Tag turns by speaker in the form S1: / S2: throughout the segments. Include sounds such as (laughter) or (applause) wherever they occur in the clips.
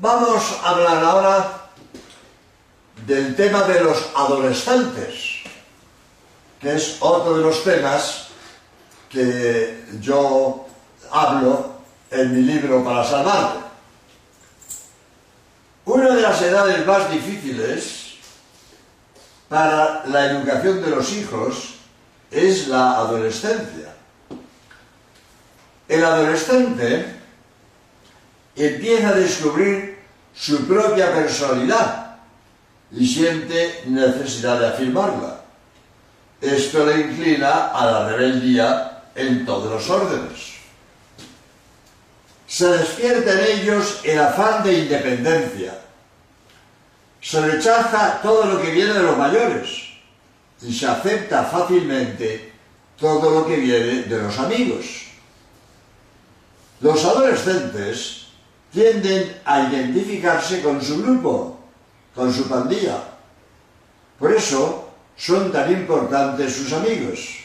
S1: Vamos a hablar ahora del tema de los adolescentes, que es otro de los temas que yo hablo en mi libro para salvarte. Una de las edades más difíciles para la educación de los hijos es la adolescencia. El adolescente empieza a descubrir su propia personalidad y siente necesidad de afirmarla. Esto le inclina a la rebeldía en todos los órdenes. Se despierta en ellos el afán de independencia. Se rechaza todo lo que viene de los mayores y se acepta fácilmente todo lo que viene de los amigos. Los adolescentes tienden a identificarse con su grupo, con su pandilla. Por eso son tan importantes sus amigos.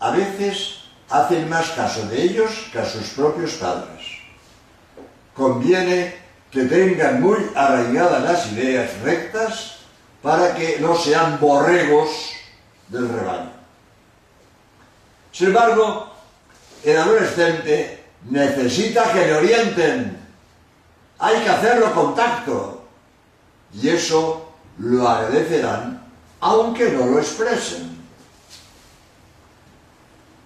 S1: A veces hacen más caso de ellos que a sus propios padres. Conviene que tengan muy arraigadas las ideas rectas para que no sean borregos del rebaño. Sin embargo, el adolescente necesita que le orienten. Hay que hacerlo con tacto. Y eso lo agradecerán aunque no lo expresen.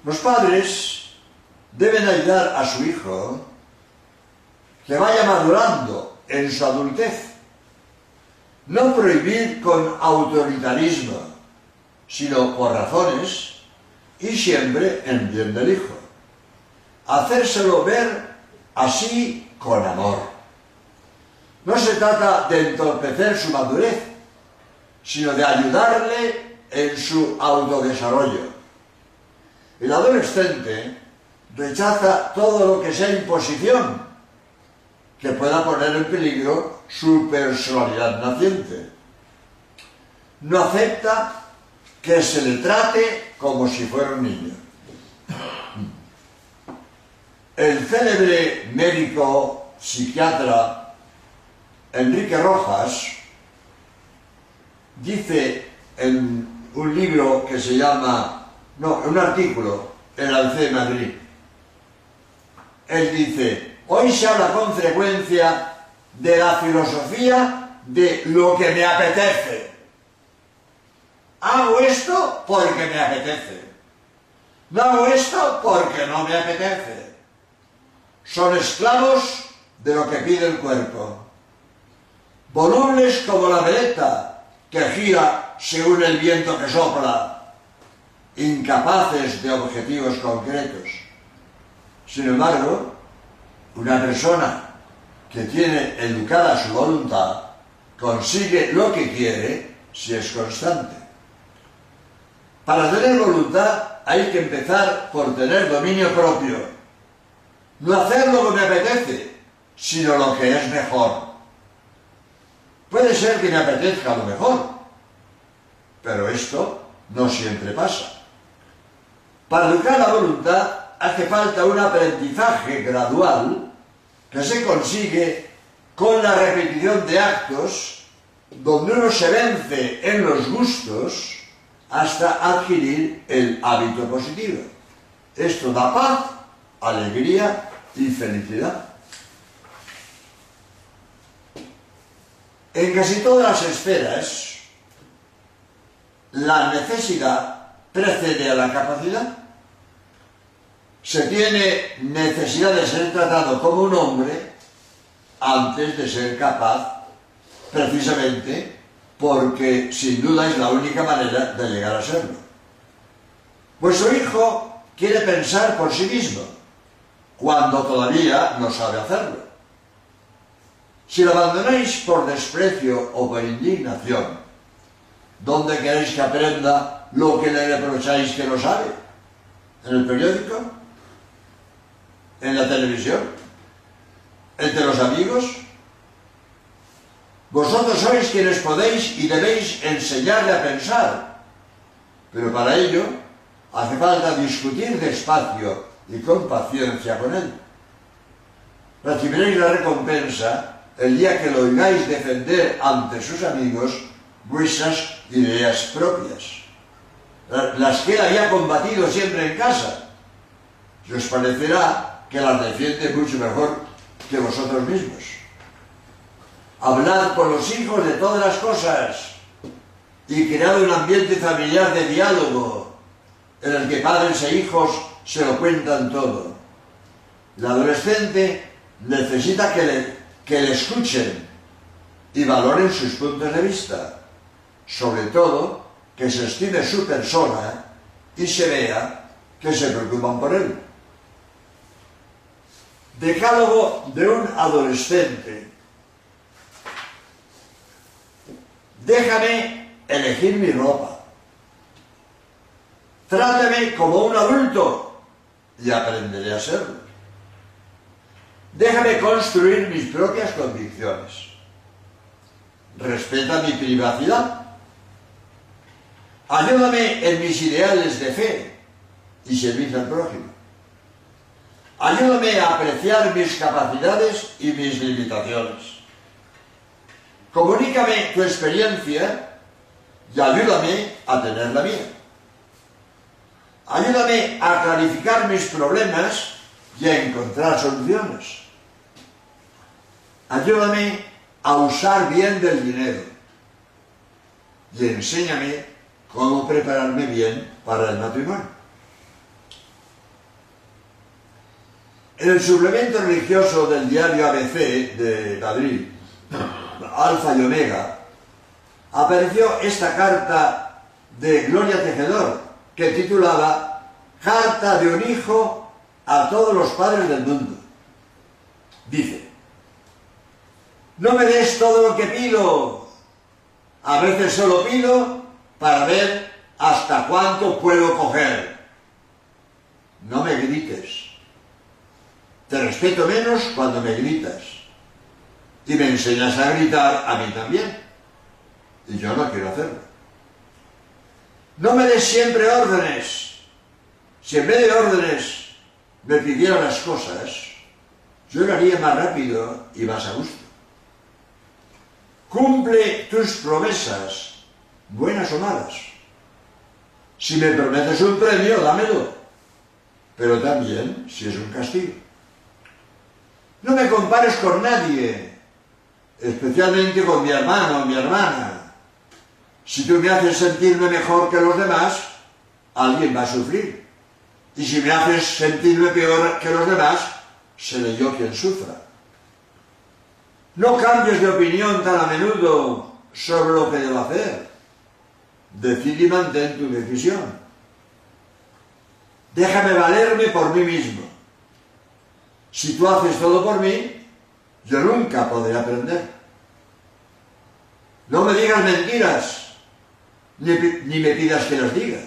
S1: Los padres deben ayudar a su hijo que vaya madurando en su adultez. No prohibir con autoritarismo, sino por razones y siempre en bien del hijo. Hacérselo ver así con amor. No se trata de entorpecer su madurez, sino de ayudarle en su autodesarrollo. El adolescente rechaza todo lo que sea imposición que pueda poner en peligro su personalidad naciente. No acepta que se le trate como si fuera un niño. El célebre médico psiquiatra Enrique Rojas dice en un libro que se llama, no, un artículo en ABC de Madrid, él dice, hoy se habla con frecuencia de la filosofía de lo que me apetece. Hago esto porque me apetece. No hago esto porque no me apetece. Son esclavos de lo que pide el cuerpo. Volubles como la veleta que gira según el viento que sopla, incapaces de objetivos concretos. Sin embargo, una persona que tiene educada su voluntad consigue lo que quiere si es constante. Para tener voluntad hay que empezar por tener dominio propio. No hacer lo que me apetece, sino lo que es mejor. Puede ser que me apetezca lo mejor, pero esto no siempre pasa. Para educar la voluntad hace falta un aprendizaje gradual que se consigue con la repetición de actos donde uno se vence en los gustos hasta adquirir el hábito positivo. Esto da paz, alegría y felicidad. En casi todas las esferas, la necesidad precede a la capacidad. Se tiene necesidad de ser tratado como un hombre antes de ser capaz, precisamente porque sin duda es la única manera de llegar a serlo. Vuestro hijo quiere pensar por sí mismo, cuando todavía no sabe hacerlo. Si lo abandonáis por desprecio o por indignación, ¿dónde queréis que aprenda lo que le reprocháis que no sabe? ¿En el periódico? ¿En la televisión? ¿Entre los amigos? Vosotros sois quienes podéis y debéis enseñarle a pensar, pero para ello hace falta discutir despacio y con paciencia con él. Recibiréis la recompensa el día que lo oigáis defender ante sus amigos vuestras ideas propias, las que él había combatido siempre en casa. Y os parecerá que las defiende mucho mejor que vosotros mismos. Hablad con los hijos de todas las cosas y cread un ambiente familiar de diálogo en el que padres e hijos se lo cuentan todo. El adolescente necesita que le, que le escuchen y valoren sus puntos de vista. Sobre todo, que se estime su persona y se vea que se preocupan por él. Decálogo de un adolescente. Déjame elegir mi ropa. Trátame como un adulto y aprenderé a serlo. Déjame construir mis propias convicciones. Respeta mi privacidad. Ayúdame en mis ideales de fe y servicio al prójimo. Ayúdame a apreciar mis capacidades y mis limitaciones. Comunícame tu experiencia y ayúdame a tener la mía. Ayúdame a clarificar mis problemas y a encontrar soluciones. Ayúdame a usar bien del dinero y enséñame cómo prepararme bien para el matrimonio. En el suplemento religioso del diario ABC de Madrid, Alfa y Omega, apareció esta carta de Gloria Tejedor, que titulaba Carta de un hijo a todos los padres del mundo. Dice, no me des todo lo que pido. A veces solo pido para ver hasta cuánto puedo coger. No me grites. Te respeto menos cuando me gritas. Y me enseñas a gritar a mí también. Y yo no quiero hacerlo. No me des siempre órdenes. Si en vez de órdenes me pidieran las cosas, yo lo haría más rápido y más a gusto. Cumple tus promesas, buenas o malas. Si me prometes un premio, dámelo. Pero también si es un castigo. No me compares con nadie, especialmente con mi hermano o mi hermana. Si tú me haces sentirme mejor que los demás, alguien va a sufrir. Y si me haces sentirme peor que los demás, seré yo quien sufra. No cambies de opinión tan a menudo sobre lo que debo hacer. Decide y mantén tu decisión. Déjame valerme por mí mismo. Si tú haces todo por mí, yo nunca podré aprender. No me digas mentiras, ni, ni me pidas que las diga.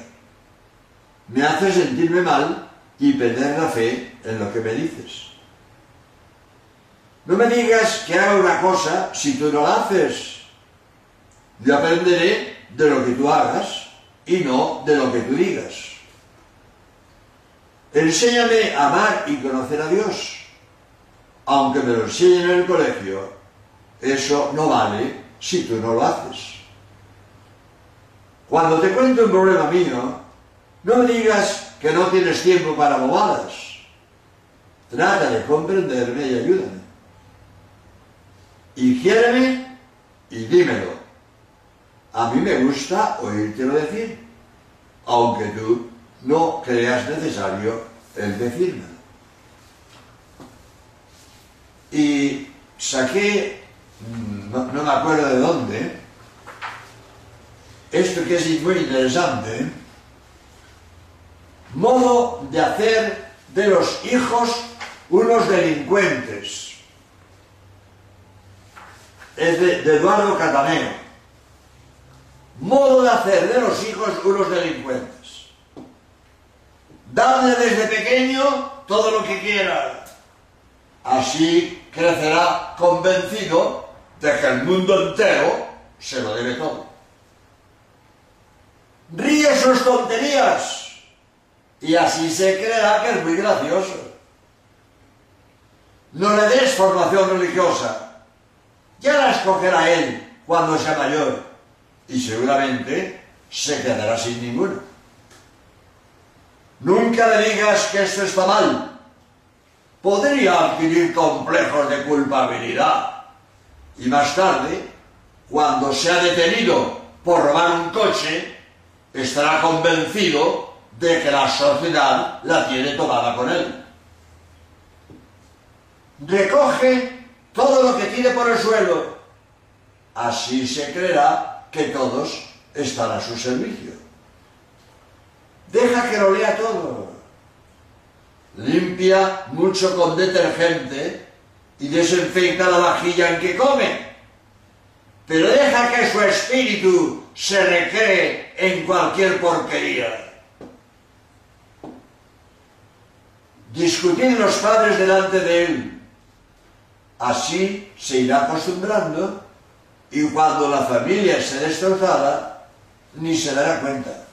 S1: Me hace sentirme mal y perder la fe en lo que me dices. No me digas que haga una cosa si tú no la haces. Yo aprenderé de lo que tú hagas y no de lo que tú digas. Enséñame a amar y conocer a Dios. Aunque me lo enseñen en el colegio, eso no vale si tú no lo haces. Cuando te cuento un problema mío, no me digas que no tienes tiempo para bobadas. Trata de comprenderme y ayúdame y quiéreme y dímelo. A mí me gusta oírtelo decir, aunque tú no creas necesario el decírmelo. Y saqué, no, no me acuerdo de dónde, esto que es muy interesante, modo de hacer de los hijos unos delincuentes es de, Eduardo Cataneo. Modo de hacer de los hijos unos delincuentes. Darle desde pequeño todo lo que quiera. Así crecerá convencido de que el mundo entero se lo debe todo. Ríe sus tonterías y así se creerá que es muy gracioso. No le des formación religiosa ya la escogerá él cuando sea mayor y seguramente se quedará sin ninguna. Nunca le digas que esto está mal. Podría adquirir complejos de culpabilidad y más tarde, cuando sea detenido por robar un coche, estará convencido de que la sociedad la tiene tomada con él. Recoge todo lo que tire por el suelo. Así se creerá que todos están a su servicio. Deja que lo lea todo. Limpia mucho con detergente y desinfecta la vajilla en que come. Pero deja que su espíritu se recree en cualquier porquería. Discutir los padres delante de él. Así se irá acostumbrando y cuando la familia esté destrozada, ni se dará cuenta.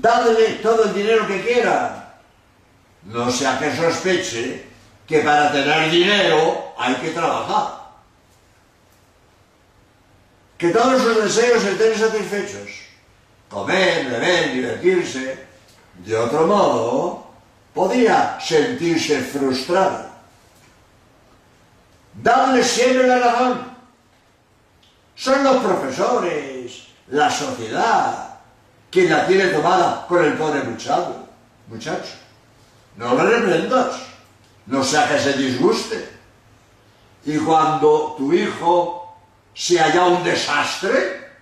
S1: Dadle todo el dinero que quiera. No sea que sospeche que para tener dinero hay que trabajar. Que todos sus deseos estén satisfechos. Comer, beber, divertirse. De otro modo, podría sentirse frustrado. Dadle siempre la razón. Son los profesores, la sociedad, quien la tiene tomada con el pobre muchacho. muchacho. No le reprendas, no sea que se disguste. Y cuando tu hijo sea ya un desastre,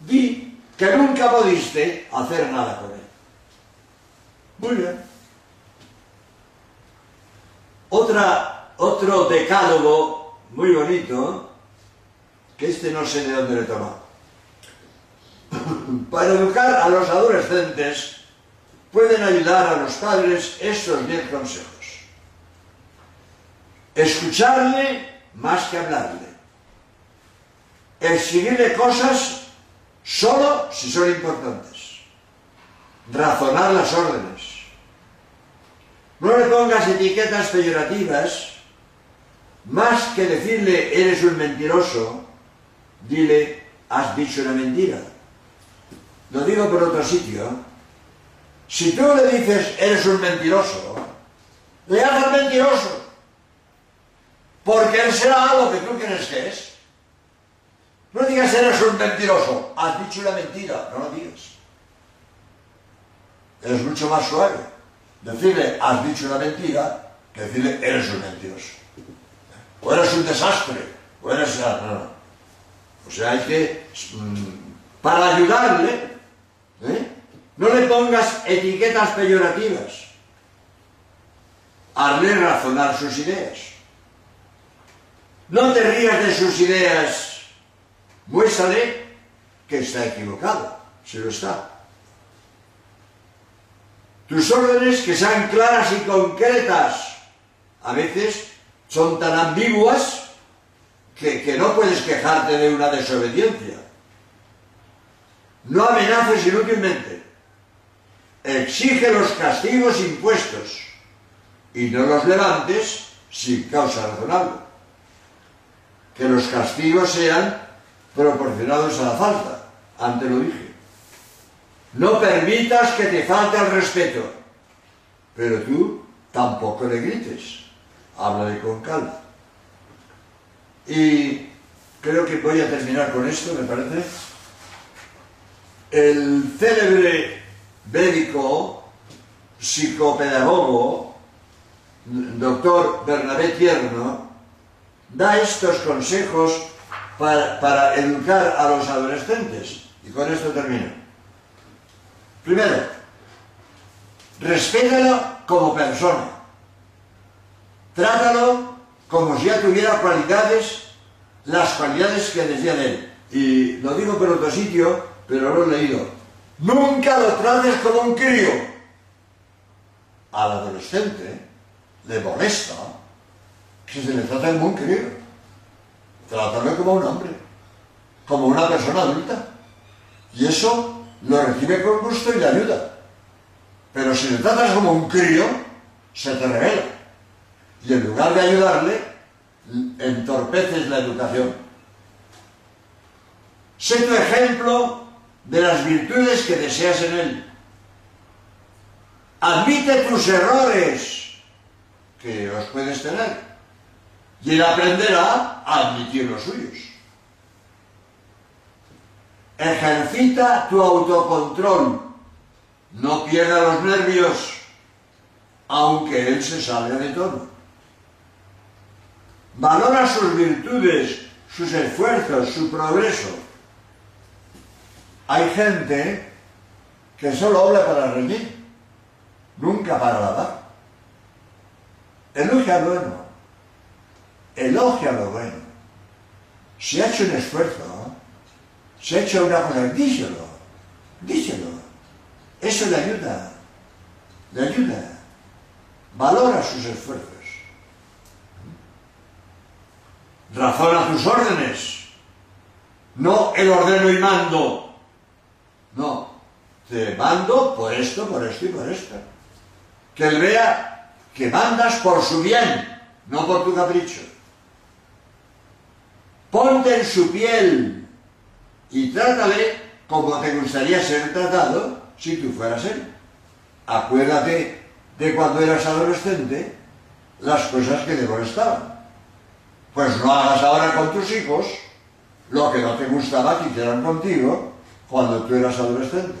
S1: di que nunca pudiste hacer nada con él. Muy bien. Otra, otro decálogo muy bonito, que este no sé de dónde le tomado. (coughs) Para educar a los adolescentes pueden ayudar a los padres estos diez consejos. Escucharle más que hablarle. Exigirle cosas solo si son importantes. Razonar las órdenes. No le pongas etiquetas peyorativas. Más que decirle eres un mentiroso, dile has dicho una mentira. Lo digo por otro sitio. Si tú le dices eres un mentiroso, le haces mentiroso. Porque él será lo que tú crees que es. No digas eres un mentiroso, has dicho una mentira, no lo digas. Es mucho más suave decirle has dicho una mentira que decirle eres un mentiroso. O eres un desastre, o eres... No. O sea, hay que... mm, Para ayudarle, ¿eh? no le pongas etiquetas peyorativas. Hazle razonar sus ideas. No te rías de sus ideas. Muéstrale que está equivocado, si lo está. Tus órdenes que sean claras y concretas. A veces son tan ambiguas que, que no puedes quejarte de una desobediencia. No amenaces inútilmente. Exige los castigos impuestos y no los levantes sin causa razonable. Que los castigos sean proporcionados a la falta. Antes lo dije. No permitas que te falte el respeto, pero tú tampoco le grites. Háblale con calma. Y creo que voy a terminar con esto, me parece. El célebre médico, psicopedagogo, doctor Bernabé Tierno, da estos consejos para, para educar a los adolescentes. Y con esto termino. Primero, respétalo como persona. Trátalo como si ya tuviera cualidades, las cualidades que decía de él. Y lo digo por otro sitio, pero lo he leído. Nunca lo trates como un crío. Al adolescente le molesta que se le trate como un crío. Trátalo como un hombre, como una persona adulta. Y eso lo recibe con gusto y le ayuda. Pero si le tratas como un crío, se te revela. Y en lugar de ayudarle, entorpeces la educación. Sé tu ejemplo de las virtudes que deseas en él. Admite tus errores que os puedes tener y él aprenderá a admitir los suyos. Ejercita tu autocontrol. No pierda los nervios, aunque él se salga de todo. Valora sus virtudes, sus esfuerzos, su progreso. Hay gente que solo habla para reñir, nunca para alabar. Elogia lo bueno, elogia lo bueno. Si ha hecho un esfuerzo, si ha hecho una cosa, díselo, díselo. Eso le ayuda, le ayuda. Valora sus esfuerzos. Razona tus órdenes. No el ordeno y mando. No. Te mando por esto, por esto y por esto. Que él vea que mandas por su bien, no por tu capricho. Ponte en su piel y trátale como te gustaría ser tratado si tú fueras él. Acuérdate de cuando eras adolescente las cosas que te molestaban. Pues no hagas ahora con tus hijos lo que no te gustaba que hicieran contigo cuando tú eras adolescente.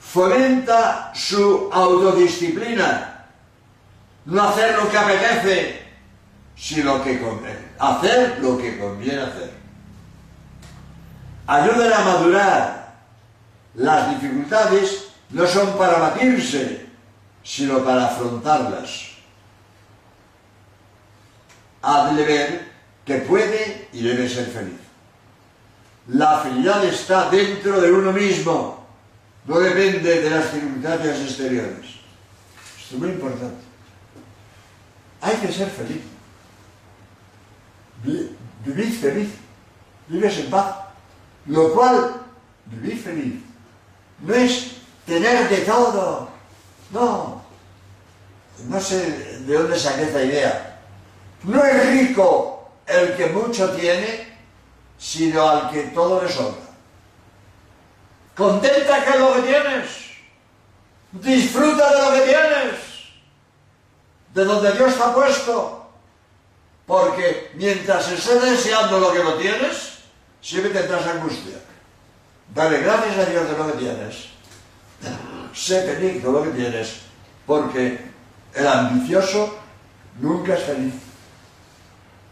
S1: Fomenta su autodisciplina. No hacer lo que apetece, sino que conviene. Hacer lo que conviene hacer. Ayúdale a madurar. Las dificultades no son para batirse, sino para afrontarlas hazle ver que puede y debe ser feliz. La felicidad está dentro de uno mismo, no depende de las circunstancias exteriores. Esto es muy importante. Hay que ser feliz. Vivir feliz. Vives en paz. Lo cual, vivir feliz, no es tener de todo. No. No sé de dónde saqué esta idea no es rico el que mucho tiene, sino al que todo le sobra. Contenta con lo que tienes. Disfruta de lo que tienes. De donde Dios te ha puesto. Porque mientras estés deseando lo que no tienes, siempre tendrás angustia. Dale gracias a Dios de lo que tienes. Sé feliz de lo que tienes. Porque el ambicioso nunca es feliz.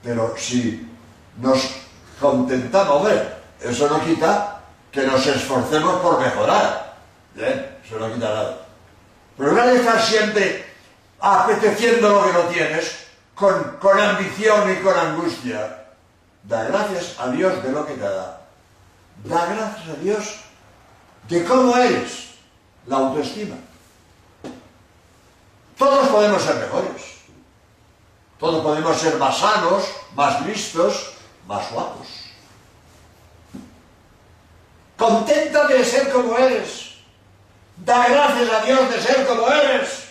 S1: Pero si nos contentamos, ver, eso no quita que nos esforcemos por mejorar. ¿eh? Eso no quita nada. Pero no estar siempre apeteciendo lo que no tienes, con, con ambición y con angustia. Da gracias a Dios de lo que te da. Da gracias a Dios de cómo eres, la autoestima. Todos podemos ser mejores. Todos podemos ser más sanos, más listos, más guapos. Conténtate de ser como eres. Da gracias a Dios de ser como eres.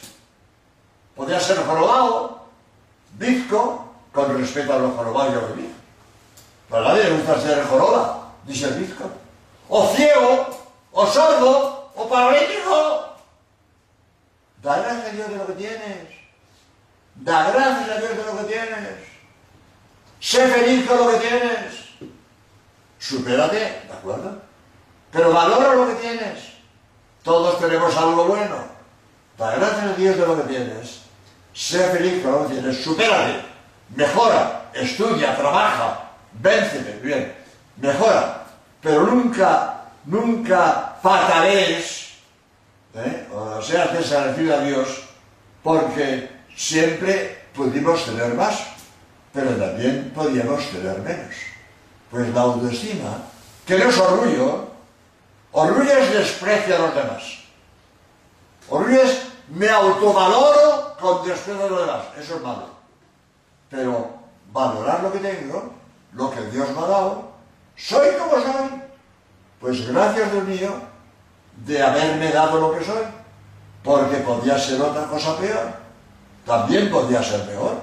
S1: Podrías ser jorobado, bizco, con respeto a los jorobados yo vivía. Pero a nadie le gusta ser joroba, dice el bizco. O ciego, o sordo, o paralítico. Da gracias a Dios de lo que tienes. Da gracias a Dios de lo que tienes. Sé feliz con lo que tienes. Supérate, ¿de acuerdo? Pero valora lo que tienes. Todos tenemos algo bueno. Da gracias a Dios de lo que tienes. Sé feliz con lo que tienes. Supérate. Mejora. Estudia, trabaja. Véncete. Bien. Mejora. Pero nunca, nunca fatales. ¿eh? O seas desagradecido a Dios porque siempre pudimos tener más, pero también podíamos tener menos. Pues la autoestima, que no es orgullo, orgullo es desprecio a los demás. Orgullo es me autovaloro con desprecio a los demás. Eso es malo. Pero valorar lo que tengo, lo que Dios me ha dado, soy como soy. Pues gracias Dios mío de haberme dado lo que soy, porque podía ser otra cosa peor también podría ser peor,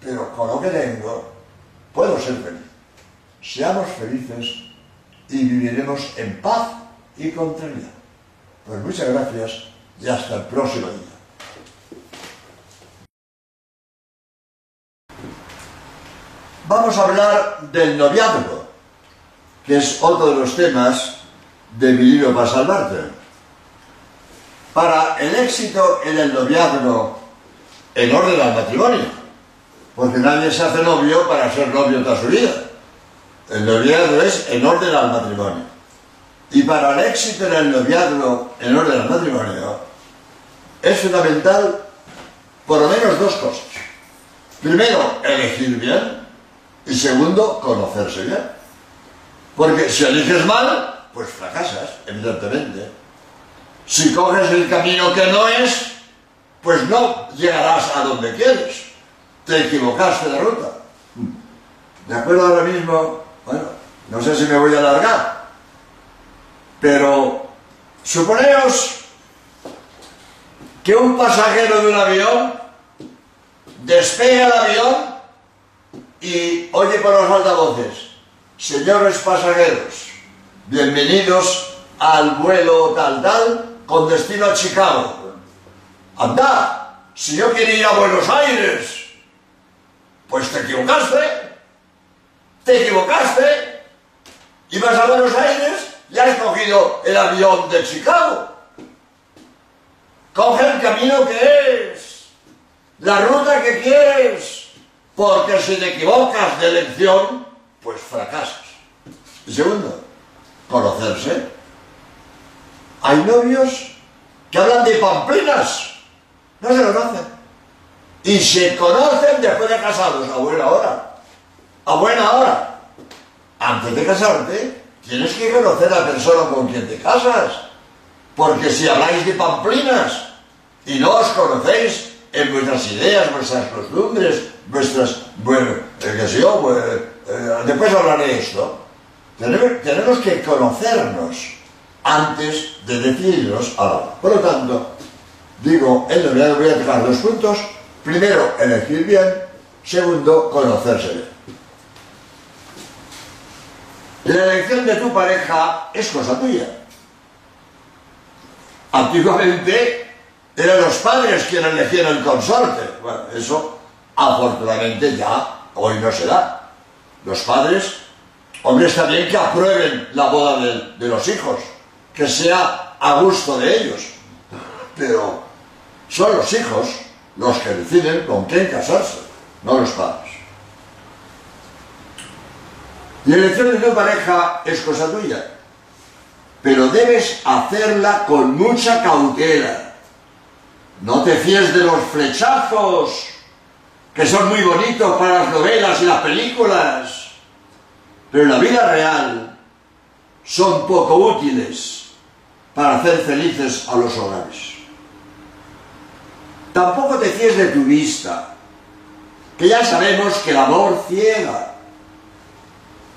S1: pero con lo que tengo puedo ser feliz. Seamos felices y viviremos en paz y con tranquilidad. Pues muchas gracias y hasta el próximo día. Vamos a hablar del noviazgo, que es otro de los temas de mi libro para salvarte. Para el éxito en el noviazgo, en orden al matrimonio, porque nadie se hace novio para ser novio toda su vida. El noviazgo es en orden al matrimonio. Y para el éxito en el noviazgo, en orden al matrimonio, es fundamental por lo menos dos cosas. Primero, elegir bien y segundo, conocerse bien. Porque si eliges mal, pues fracasas, evidentemente. Si coges el camino que no es, pues no llegarás a donde quieres. Te equivocaste de ruta. De acuerdo ahora mismo, bueno, no sé si me voy a alargar, pero suponeos que un pasajero de un avión despega el avión y oye por los altavoces, señores pasajeros, bienvenidos al vuelo tal tal con destino a Chicago. Anda, si yo quería ir a Buenos Aires, pues te equivocaste, te equivocaste, ibas a Buenos Aires y has cogido el avión de Chicago. Coge el camino que es, la ruta que quieres, porque si te equivocas de elección, pues fracasas. Y segundo, conocerse. Hay novios que hablan de pamplinas, no se conocen. Y se conocen después de casados, a buena hora. A buena hora. Antes de casarte, tienes que conocer a la persona con quien te casas. Porque si habláis de pamplinas y no os conocéis en vuestras ideas, vuestras costumbres, vuestras, bueno, eh, que yo, pues, eh, después hablaré de esto. Tenemos, que conocernos antes de decidirnos a la Por lo tanto, digo, en realidad voy a tocar dos puntos. Primero, elegir bien. Segundo, conocerse bien. La elección de tu pareja es cosa tuya. Antiguamente eran los padres quienes elegían el consorte. Bueno, eso Afortunadamente ya hoy no se da. Los padres, hombre, está bien que aprueben la boda de, los hijos, que sea a gusto de ellos, pero son los hijos los que deciden con quién casarse, no los padres. La elección de tu pareja es cosa tuya, pero debes hacerla con mucha cautela. No te fíes de los flechazos que son muy bonitos para las novelas y las películas, pero en la vida real son poco útiles para hacer felices a los hogares. Tampoco te fíes de tu vista, que ya sabemos que el amor ciega.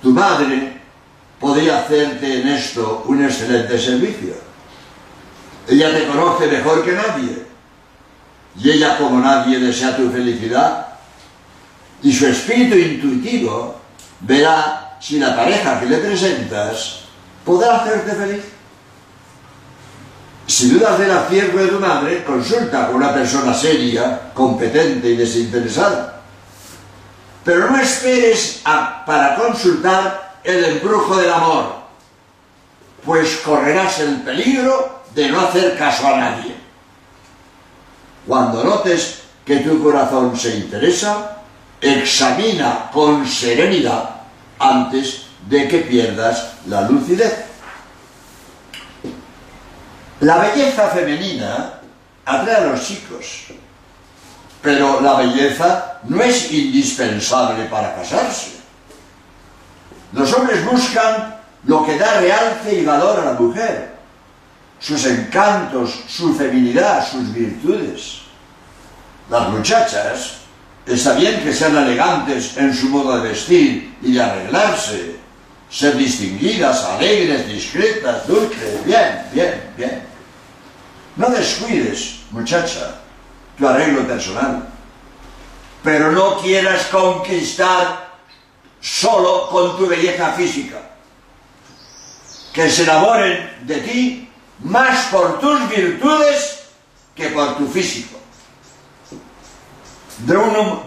S1: Tu madre podría hacerte en esto un excelente servicio. Ella te conoce mejor que nadie. Y ella como nadie desea tu felicidad y su espíritu intuitivo verá si la pareja que le presentas podrá hacerte feliz. Si dudas del acierto de tu madre, consulta con una persona seria, competente y desinteresada. Pero no esperes para consultar el embrujo del amor, pues correrás el peligro de no hacer caso a nadie. Cuando notes que tu corazón se interesa, examina con serenidad antes de que pierdas la lucidez. La belleza femenina atrae a los chicos, pero la belleza no es indispensable para casarse. Los hombres buscan lo que da realce y valor a la mujer, sus encantos, su feminidad, sus virtudes. Las muchachas Está bien que sean elegantes en su modo de vestir y de arreglarse, ser distinguidas, alegres, discretas, dulces, bien, bien, bien. No descuides, muchacha, tu arreglo personal. pero no quieras conquistar solo con tu belleza física. Que se enamoren de ti más por tus virtudes que por tu físico. De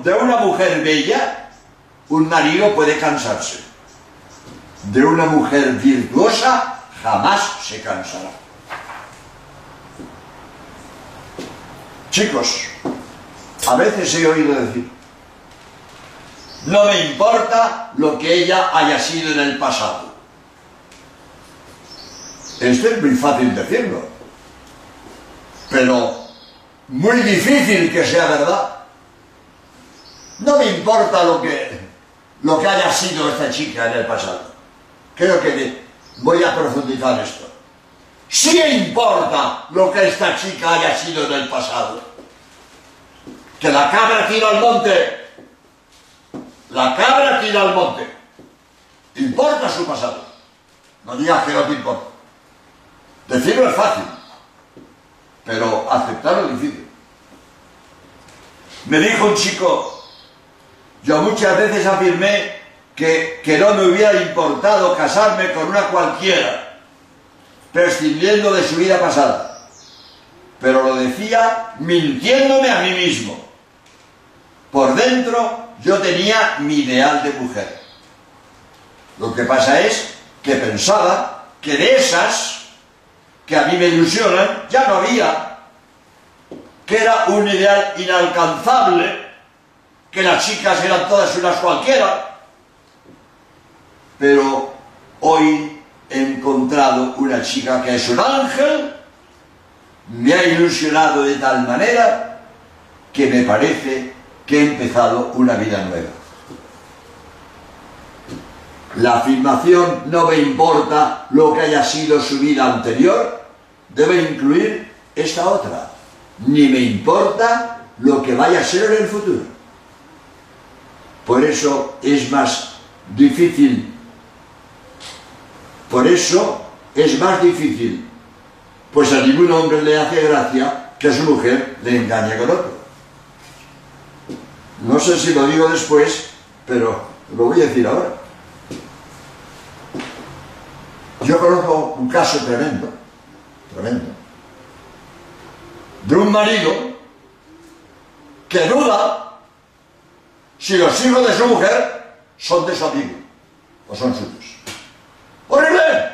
S1: de una mujer bella, un marido puede cansarse. De una mujer virtuosa, jamás se cansará. Chicos, a veces he oído decir, no me importa lo que ella haya sido en el pasado. Esto es muy fácil decirlo, pero muy difícil que sea verdad. No me importa lo que, lo que haya sido esta chica en el pasado. Creo que voy a profundizar esto. Sí importa lo que esta chica haya sido en el pasado. Que la cabra tira al monte. La cabra tira al monte. Importa su pasado. No digas que no te importa. Decirlo es fácil, pero aceptarlo es difícil. Me dijo un chico, yo muchas veces afirmé que, que no me hubiera importado casarme con una cualquiera, prescindiendo de su vida pasada. Pero lo decía mintiéndome a mí mismo. Por dentro yo tenía mi ideal de mujer. Lo que pasa es que pensaba que de esas que a mí me ilusionan, ya no había, que era un ideal inalcanzable, que las chicas eran todas unas cualquiera, pero hoy he encontrado una chica que es un ángel, me ha ilusionado de tal manera que me parece que he empezado una vida nueva. La afirmación no me importa lo que haya sido su vida anterior, debe incluir esta otra. Ni me importa lo que vaya a ser en el futuro. Por eso es más difícil. Por eso es más difícil. Pues a ningún hombre le hace gracia que a su mujer le engañe con otro. No sé si lo digo después, pero lo voy a decir ahora. Yo conozco un caso tremendo, tremendo, de un marido que duda si los hijos de su mujer son de su amigo o son suyos. ¡Horrible!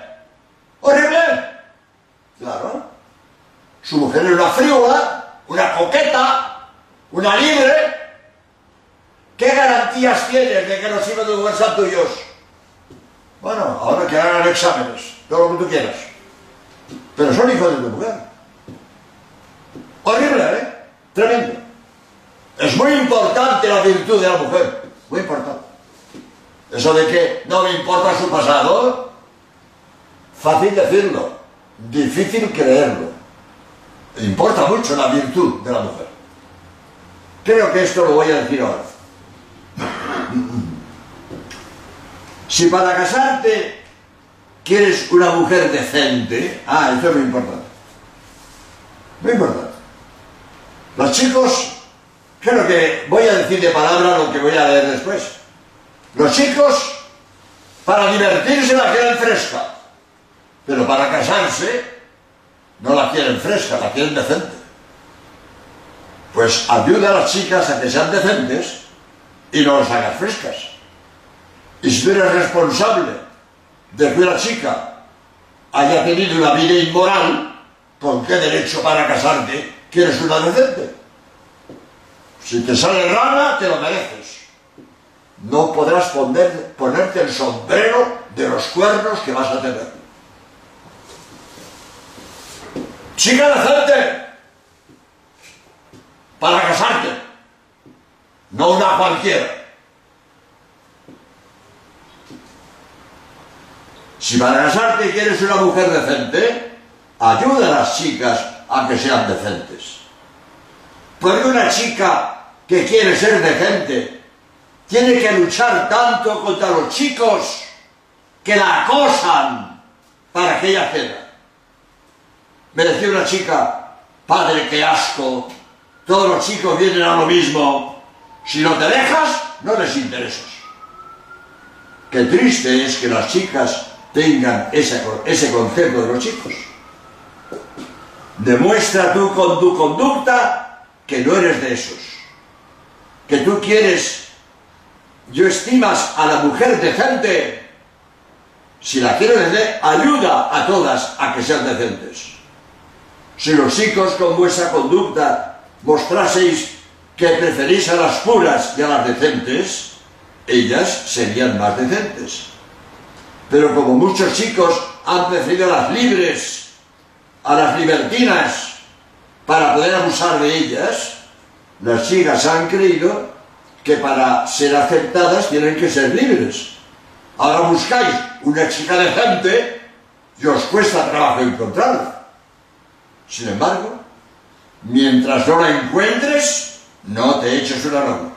S1: ¡Horrible! Claro. Su mujer es una frívola, una coqueta, una libre. ¿Qué garantías tienes de que los hijos de son tuyos? Bueno, ahora que hagan exámenes, todo lo que tú quieras. Pero son hijos de tu mujer. Horrible, ¿eh? Tremendo. Es muy importante la virtud de la mujer. Muy importante. Eso de que no me importa su pasado, fácil decirlo, difícil creerlo. Importa mucho la virtud de la mujer. Creo que esto lo voy a decir ahora. (clears throat) Si para casarte quieres una mujer decente, ah, esto es muy importante. Muy importante. Los chicos, creo que voy a decir de palabra lo que voy a leer después. Los chicos, para divertirse la quieren fresca, pero para casarse no la quieren fresca, la quieren decente. Pues ayuda a las chicas a que sean decentes y no las hagas frescas. Y si tú eres responsable de que una chica haya tenido una vida inmoral, ¿con qué derecho para casarte quieres una decente? Si te sale rana, te lo mereces. No podrás poner, ponerte el sombrero de los cuernos que vas a tener. Chica decente, para casarte, no una cualquiera. Si para casarte quieres una mujer decente, ayuda a las chicas a que sean decentes. Porque una chica que quiere ser decente tiene que luchar tanto contra los chicos que la acosan para que ella ceda. Me decía una chica, padre, qué asco, todos los chicos vienen a lo mismo, Si no te dejas, no les interesas. Qué triste es que las chicas tengan ese, ese concepto de los chicos. Demuestra tú con tu conducta que no eres de esos. Que tú quieres, yo estimas a la mujer decente. Si la quieres decente, ayuda a todas a que sean decentes. Si los chicos con vuestra conducta mostraseis que preferís a las puras y a las decentes, ellas serían más decentes. Pero como muchos chicos han preferido a las libres, a las libertinas, para poder abusar de ellas, las chicas han creído que para ser aceptadas tienen que ser libres. Ahora buscáis una chica decente y os cuesta trabajo encontrarla. Sin embargo, mientras no la encuentres, no te eches una broma.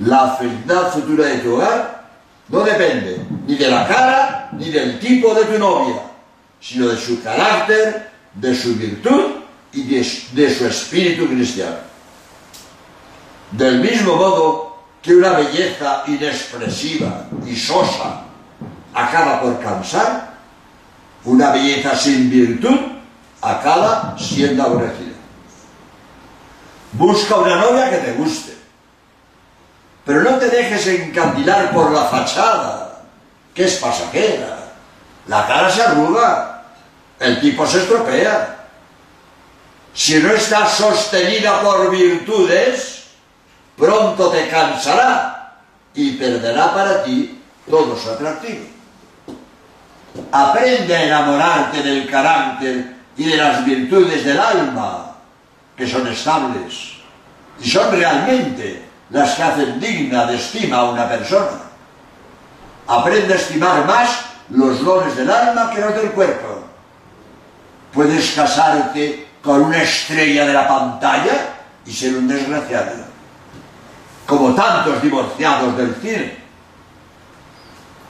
S1: La felicidad futura de tu hogar no depende ni de la cara ni del tipo de tu novia, sino de su carácter, de su virtud y de, su espíritu cristiano. Del mismo modo que una belleza inexpresiva y sosa acaba por cansar, una belleza sin virtud acaba siendo aborrecida. Busca una novia que te guste, pero no te dejes encandilar por la fachada, que es pasajera. La cara se arruga, el tipo se estropea. Si no está sostenida por virtudes, pronto te cansará y perderá para ti todo su atractivo. Aprende a enamorarte del carácter y de las virtudes del alma, que son estables y son realmente las que hacen digna de estima a una persona. Aprende a estimar más los dones del alma que los del cuerpo. Puedes casarte con una estrella de la pantalla y ser un desgraciado, como tantos divorciados del cine.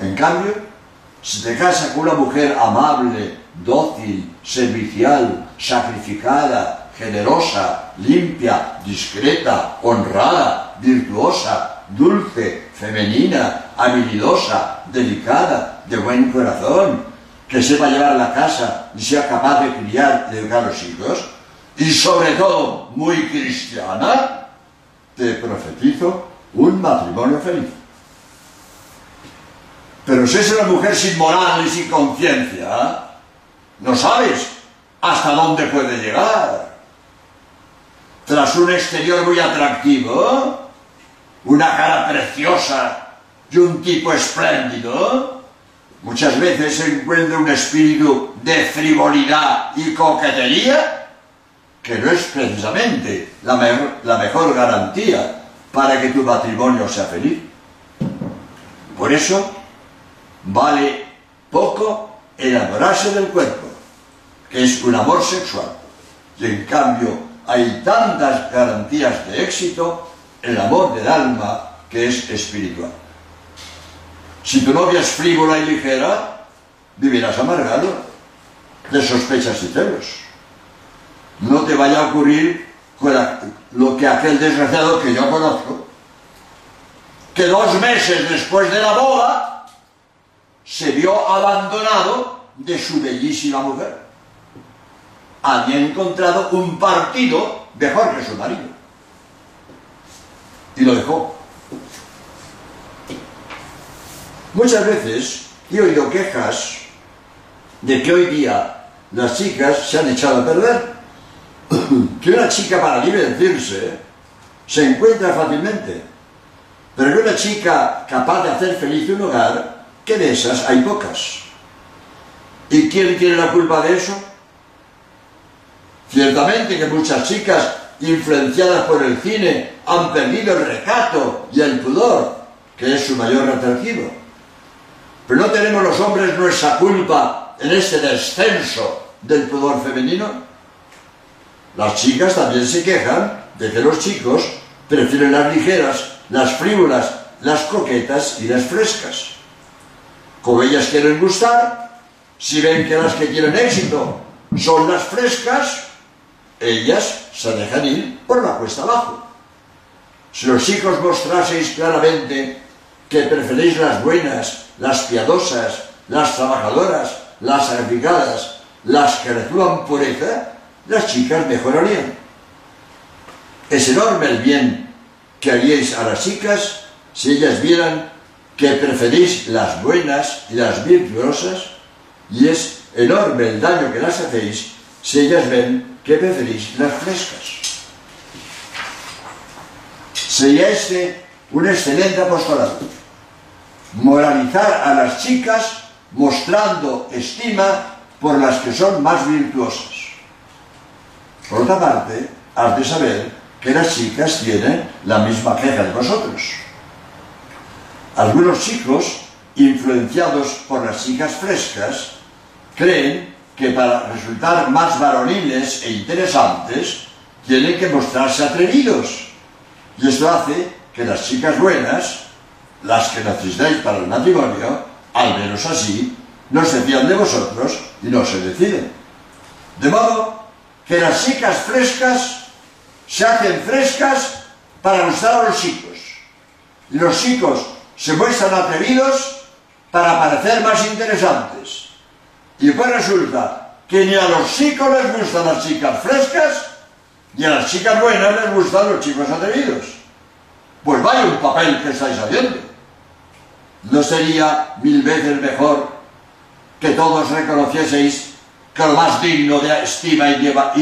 S1: En cambio, si te casas con una mujer amable, dócil, servicial, sacrificada, generosa, limpia, discreta, honrada, virtuosa, dulce, femenina, habilidosa, delicada, de buen corazón, que sepa llevar la casa y sea capaz de criar y educar los hijos, y sobre todo muy cristiana, te profetizo un matrimonio feliz. Pero si es una mujer sin moral y sin conciencia, no sabes hasta dónde puede llegar. Tras un exterior muy atractivo, una cara preciosa y un tipo espléndido, muchas veces se encuentra un espíritu de frivolidad y coquetería que no es precisamente la, la mejor garantía para que tu matrimonio sea feliz. Por eso, vale poco enamorarse del cuerpo que es un amor sexual. Y en cambio hay tantas garantías de éxito el amor del alma que es espiritual. Si tu novia es frívola y ligera, vivirás amargado de sospechas y celos. No te vaya a ocurrir lo que aquel desgraciado que yo conozco, que dos meses después de la boda se vio abandonado de su bellísima mujer había encontrado un partido mejor que su marido. Y lo dejó. Muchas veces he oído quejas de que hoy día las chicas se han echado a perder. (clears throat) que una chica para divertirse se encuentra fácilmente. Pero que una chica capaz de hacer feliz un hogar, que de esas hay pocas. ¿Y quién tiene la culpa de eso? Ciertamente que muchas chicas influenciadas por el cine han perdido el recato y el pudor, que es su mayor atractivo. Pero no tenemos los hombres nuestra culpa en este descenso del pudor femenino. Las chicas también se quejan de que los chicos prefieren las ligeras, las frívolas, las coquetas y las frescas. Como ellas quieren gustar, si ven que las que quieren éxito son las frescas, ellas se dejan ir por la cuesta abajo. si los chicos mostraseis claramente que preferéis las buenas, las piadosas, las trabajadoras, las sacrificadas, las que reciban pureza, las chicas mejorarían. Es enorme el bien que haríais a las chicas si ellas vieran que preferís las buenas y las virtuosas, y es enorme el daño que las hacéis si ellas ven que preferís las frescas. Sería este un excelente apostolado. Moralizar a las chicas mostrando estima por las que son más virtuosas. Por otra parte, has de saber que las chicas tienen la misma queja de vosotros. Algunos chicos, influenciados por las chicas frescas, creen que para resultar más varoniles e interesantes, tienen que mostrarse atrevidos. Y esto hace que las chicas buenas, las que necesitáis para el matrimonio, al menos así, no se fían de vosotros y no se deciden. De modo que las chicas frescas se hacen frescas para gustar a los chicos. Y los chicos se muestran atrevidos para parecer más interesantes. Y pues resulta que ni a los chicos les gustan las chicas frescas, ni a las chicas buenas les gustan los chicos atrevidos. Pues vaya un papel que estáis haciendo. ¿No sería mil veces mejor que todos reconocieseis que lo más digno de estima y, lleva,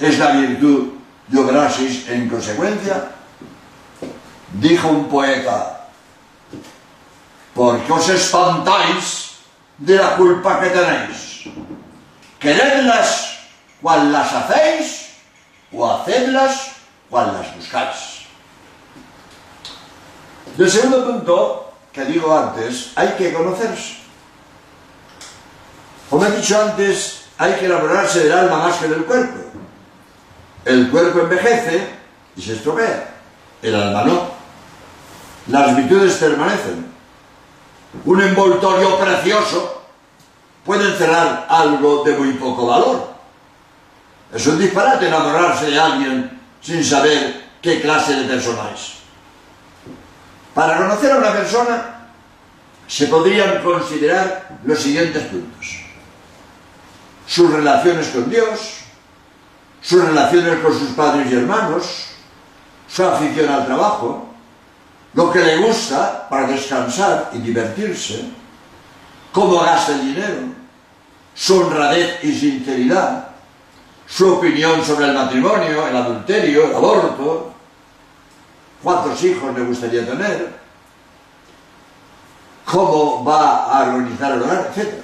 S1: es la virtud y obraseis en consecuencia? Dijo un poeta, ¿por qué os espantáis de la culpa que tenéis? Queredlas cual las hacéis o hacedlas cual las buscáis. El segundo punto que digo antes, hay que conocerse. Como he dicho antes, hay que elaborarse del alma más que del cuerpo. El cuerpo envejece y se estropea, el alma no. Las virtudes permanecen. Un envoltorio precioso puede encerrar algo de muy poco valor. Es un disparate enamorarse de alguien sin saber qué clase de persona es. Para conocer a una persona se podrían considerar los siguientes puntos sus relaciones con Dios, sus relaciones con sus padres y hermanos, su afición al trabajo, lo que le gusta para descansar y divertirse, cómo gasta el dinero, su honradez y sinceridad, su opinión sobre el matrimonio, el adulterio, el aborto, cuántos hijos le gustaría tener, cómo va a organizar el hogar, etc.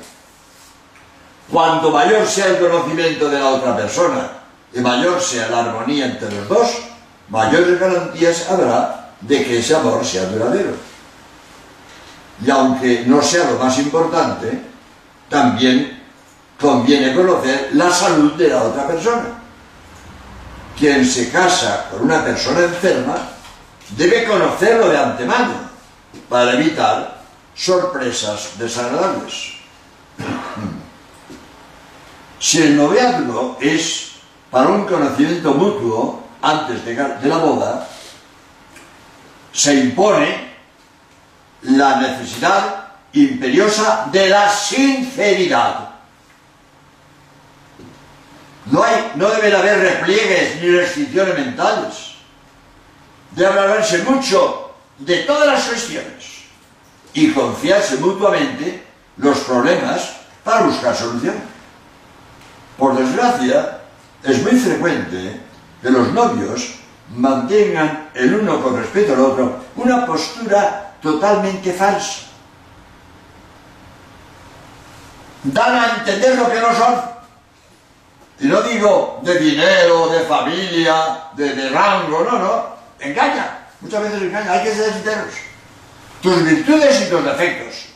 S1: Cuanto mayor sea el conocimiento de la otra persona y mayor sea la armonía entre los dos, mayores garantías habrá de que ese amor sea duradero. Y aunque no sea lo más importante, también conviene conocer la salud de la otra persona. Quien se casa con una persona enferma debe conocerlo de antemano para evitar sorpresas desagradables. (clears throat) Si el noviazgo es para un conocimiento mutuo antes de, la boda, se impone la necesidad imperiosa de la sinceridad. No, hay, no deben haber repliegues ni restricciones mentales. Debe hablarse mucho de todas las cuestiones y confiarse mutuamente los problemas para buscar solución. Por desgracia, es muy frecuente que los novios mantengan el uno con respecto al otro una postura totalmente falsa. Dan a entender lo que no son. Y no digo de dinero, de familia, de, rango, no, no. Engaña. Muchas veces engaña. Hay que ser sinceros. Tus virtudes y tus defectos.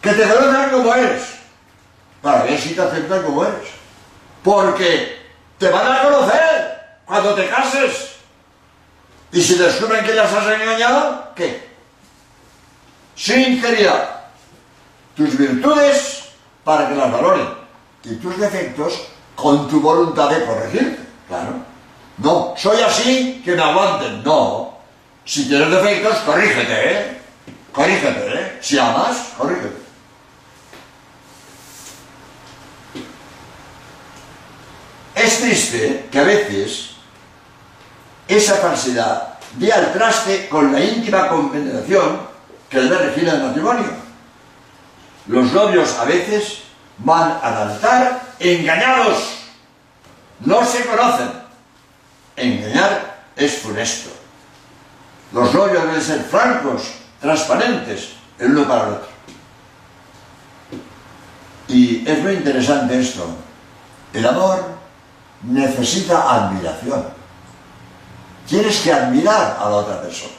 S1: Que te conozcan como eres. Para ver si te aceptan como eres porque te van a conocer cuando te cases. Y si descubren que las has engañado, ¿qué? Sinceridad. Tus virtudes para que las valoren. Y tus defectos con tu voluntad de corregirte. Claro. No, soy así, que me aguanten. No. Si tienes defectos, corrígete, ¿eh? Corrígete, ¿eh? Si amas, corrígete. Es triste que a veces esa falsedad dé al traste con la íntima compenetración que debe regir el matrimonio. Los novios a veces van al altar engañados, no se conocen. Engañar es funesto. Los novios deben ser francos, transparentes, el uno para el otro. Y es muy interesante esto. El amor necesita admiración. Tienes que admirar a la otra persona.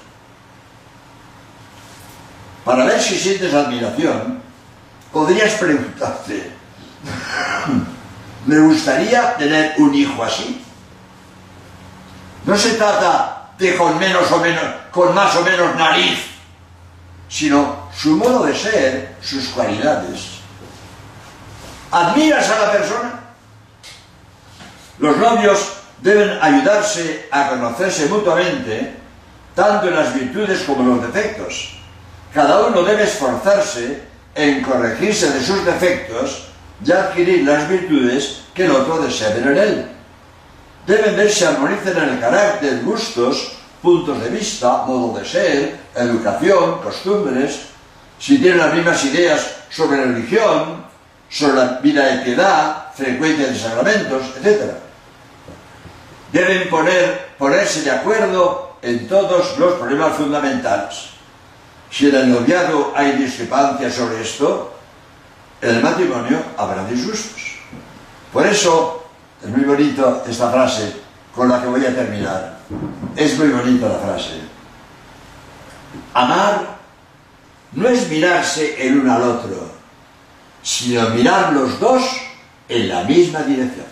S1: Para ver si sientes admiración, podrías preguntarte, (laughs) ¿me gustaría tener un hijo así? No se trata de con menos o menos, con más o menos nariz, sino su modo de ser, sus cualidades. ¿Admiras a la persona? Los novios deben ayudarse a conocerse mutuamente, tanto en las virtudes como en los defectos. Cada uno debe esforzarse en corregirse de sus defectos y adquirir las virtudes que el otro desea ver en él. Deben verse armonicen en el carácter, gustos, puntos de vista, modo de ser, educación, costumbres, si tienen las mismas ideas sobre religión, sobre la vida de piedad, frecuencia de sacramentos, etc. Deben poner, ponerse de acuerdo en todos los problemas fundamentales. Si en el noviado hay discrepancias sobre esto, en el matrimonio habrá disgustos. Por eso es muy bonito esta frase con la que voy a terminar. Es muy bonita la frase. Amar no es mirarse el uno al otro, sino mirar los dos en la misma dirección.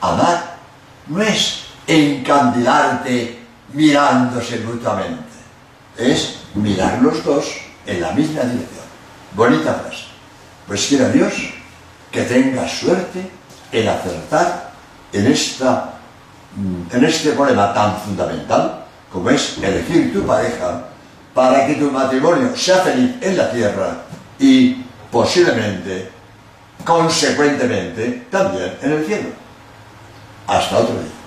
S1: Amar no es encandilarte mirándose mutuamente, es mirar los dos en la misma dirección. Bonita frase. Pues quiera Dios que tengas suerte en acertar en, esta, en este problema tan fundamental como es elegir tu pareja para que tu matrimonio sea feliz en la tierra y posiblemente, consecuentemente, también en el cielo. Hasta otro día.